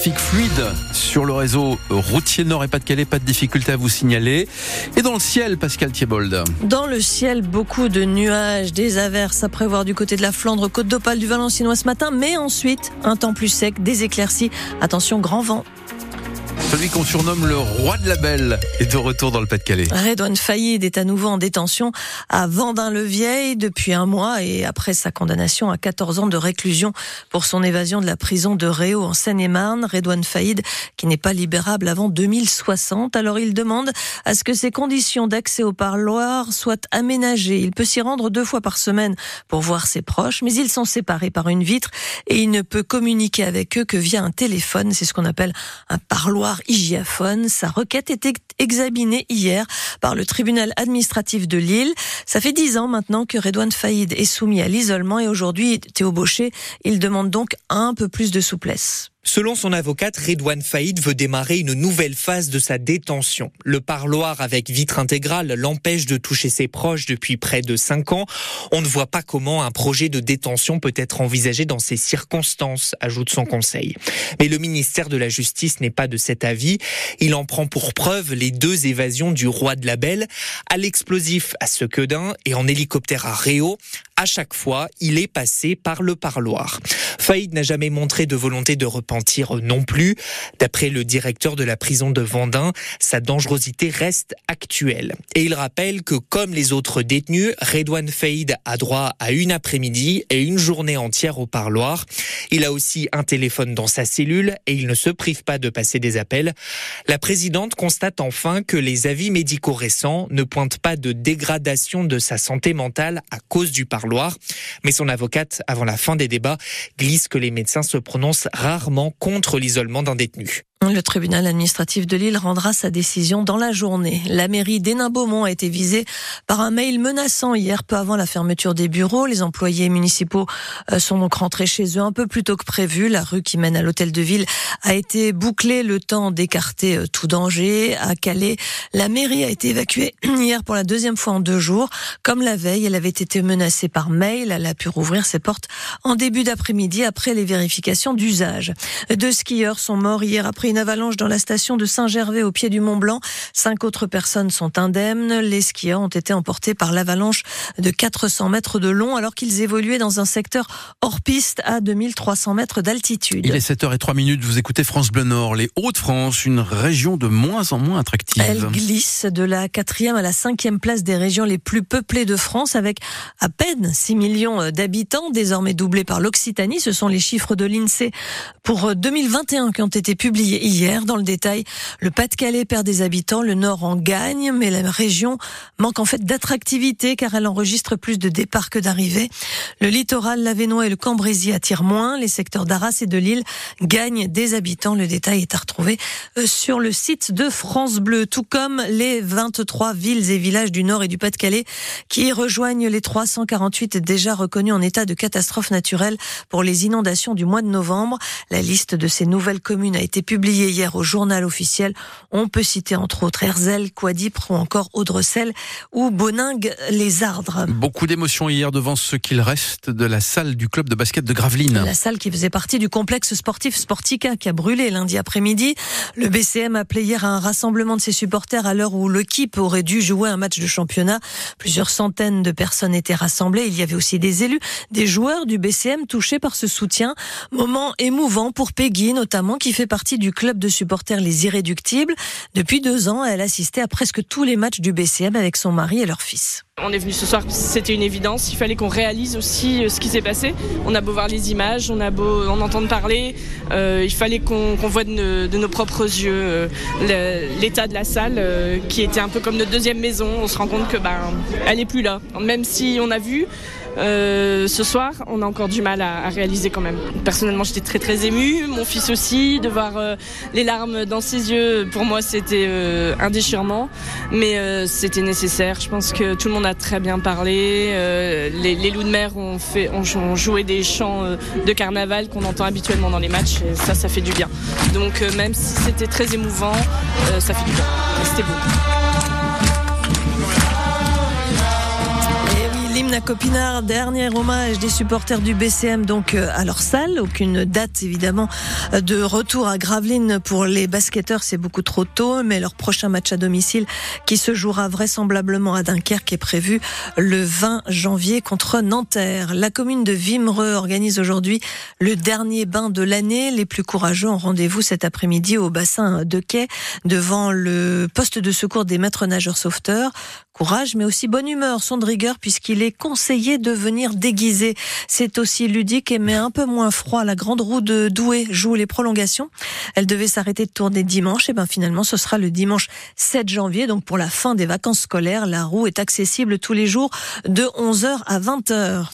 trafic fluide sur le réseau routier Nord et Pas-de-Calais, pas de difficulté à vous signaler. Et dans le ciel, Pascal Thiebold Dans le ciel, beaucoup de nuages, des averses à prévoir du côté de la Flandre, côte d'Opale, du Valenciennois ce matin, mais ensuite un temps plus sec, des éclaircies. Attention, grand vent. Celui qu'on surnomme le roi de la belle est de retour dans le Pas-de-Calais. Redouane Faïd est à nouveau en détention à Vendin-le-Vieil depuis un mois et après sa condamnation à 14 ans de réclusion pour son évasion de la prison de Réau en Seine-et-Marne. Redouane Faïd qui n'est pas libérable avant 2060. Alors il demande à ce que ses conditions d'accès au parloir soient aménagées. Il peut s'y rendre deux fois par semaine pour voir ses proches, mais ils sont séparés par une vitre et il ne peut communiquer avec eux que via un téléphone. C'est ce qu'on appelle un parloir Hygiaphone. Sa requête était examinée hier par le tribunal administratif de Lille. Ça fait dix ans maintenant que Redouane Faïd est soumis à l'isolement et aujourd'hui, Théo Baucher, il demande donc un peu plus de souplesse. Selon son avocate, Redouane Faïd veut démarrer une nouvelle phase de sa détention. Le parloir avec vitre intégrale l'empêche de toucher ses proches depuis près de cinq ans. On ne voit pas comment un projet de détention peut être envisagé dans ces circonstances, ajoute son conseil. Mais le ministère de la Justice n'est pas de cet avis. Il en prend pour preuve les deux évasions du roi de la Belle, à l'explosif à Sequedin et en hélicoptère à Réau. À chaque fois, il est passé par le parloir. Faïd n'a jamais montré de volonté de repentir non plus. D'après le directeur de la prison de Vendin, sa dangerosité reste actuelle. Et il rappelle que comme les autres détenus, Redouane Faïd a droit à une après-midi et une journée entière au parloir. Il a aussi un téléphone dans sa cellule et il ne se prive pas de passer des appels. La présidente constate enfin que les avis médicaux récents ne pointent pas de dégradation de sa santé mentale à cause du parloir. Mais son avocate, avant la fin des débats, glisse que les médecins se prononcent rarement contre l'isolement d'un détenu. Le tribunal administratif de Lille rendra sa décision dans la journée. La mairie d'Hénin-Beaumont a été visée par un mail menaçant hier peu avant la fermeture des bureaux. Les employés municipaux euh, sont donc rentrés chez eux un peu plus tôt que prévu. La rue qui mène à l'hôtel de ville a été bouclée le temps d'écarter euh, tout danger. À Calais, la mairie a été évacuée hier pour la deuxième fois en deux jours. Comme la veille, elle avait été menacée par mail. Elle a pu rouvrir ses portes en début d'après-midi après les vérifications d'usage. Deux skieurs sont morts hier après une avalanche dans la station de Saint-Gervais au pied du Mont Blanc. Cinq autres personnes sont indemnes. Les skieurs ont été emportés par l'avalanche de 400 mètres de long alors qu'ils évoluaient dans un secteur hors piste à 2300 mètres d'altitude. Il est 7h03 minutes. Vous écoutez France Bleu Nord, les Hauts-de-France, une région de moins en moins attractive. Elle glisse de la quatrième à la cinquième place des régions les plus peuplées de France avec à peine 6 millions d'habitants, désormais doublés par l'Occitanie. Ce sont les chiffres de l'INSEE pour 2021 qui ont été publiés hier. Dans le détail, le Pas-de-Calais perd des habitants, le Nord en gagne, mais la région manque en fait d'attractivité car elle enregistre plus de départs que d'arrivées. Le littoral, l'Avenois et le Cambrésis attirent moins. Les secteurs d'Arras et de Lille gagnent des habitants. Le détail est à retrouver euh, sur le site de France Bleu, tout comme les 23 villes et villages du Nord et du Pas-de-Calais qui rejoignent les 348 déjà reconnus en état de catastrophe naturelle pour les inondations du mois de novembre. La liste de ces nouvelles communes a été publiée hier au journal officiel. On peut citer entre autres Herzl, Quadipre ou encore Audrecel ou Boningue-les Ardres. Beaucoup d'émotions hier devant ce qu'il reste de la salle du club de basket de Gravelines. La salle qui faisait partie du complexe sportif Sportica qui a brûlé lundi après-midi. Le BCM a appelé hier à un rassemblement de ses supporters à l'heure où l'équipe aurait dû jouer un match de championnat. Plusieurs centaines de personnes étaient rassemblées. Il y avait aussi des élus, des joueurs du BCM touchés par ce soutien. Moment émouvant pour Peggy notamment qui fait partie du club de supporters Les Irréductibles. Depuis deux ans, elle assistait à presque tous les matchs du BCM avec son mari et leur fils. On est venu ce soir, c'était une évidence. Il fallait qu'on réalise aussi euh, ce qui s'est passé. On a beau voir les images, on a beau en entendre parler. Euh, il fallait qu'on voit de, nos propres yeux euh, l'état de la salle, qui était un peu comme notre deuxième maison. On se rend compte que ben, elle est plus là. Même si on a vu, euh, ce soir, on a encore du mal à, réaliser quand même. Personnellement, j'étais très très émue, mon fils aussi, de voir euh, les larmes dans ses yeux, pour moi c'était euh, un déchirement, mais c'était nécessaire. Je pense que tout le monde a très bien parlé. Les, loups de mer ont, fait, ont, joué des chants de carnaval qu'on entend habituellement dans les matchs, et ça, ça fait du bien. Donc même si c'était très émouvant, ça fait du bien. C'était beau. Commune à Copinard, dernier hommage des supporters du BCM donc euh, à leur salle. Aucune date évidemment de retour à Gravelines pour les basketteurs, c'est beaucoup trop tôt, mais leur prochain match à domicile qui se jouera vraisemblablement à Dunkerque est prévu le 20 janvier contre Nanterre. La commune de Vimereux organise aujourd'hui le dernier bain de l'année. Les plus courageux ont rendez-vous cet après-midi au bassin de quai devant le poste de secours des maîtres nageurs sauveteurs. Courage, mais aussi bonne humeur, son de rigueur, puisqu'il est conseillé de venir déguisé. C'est aussi ludique, mais un peu moins froid. La grande roue de Douai joue les prolongations. Elle devait s'arrêter de tourner dimanche. Et ben finalement, ce sera le dimanche 7 janvier, donc pour la fin des vacances scolaires. La roue est accessible tous les jours de 11h à 20h.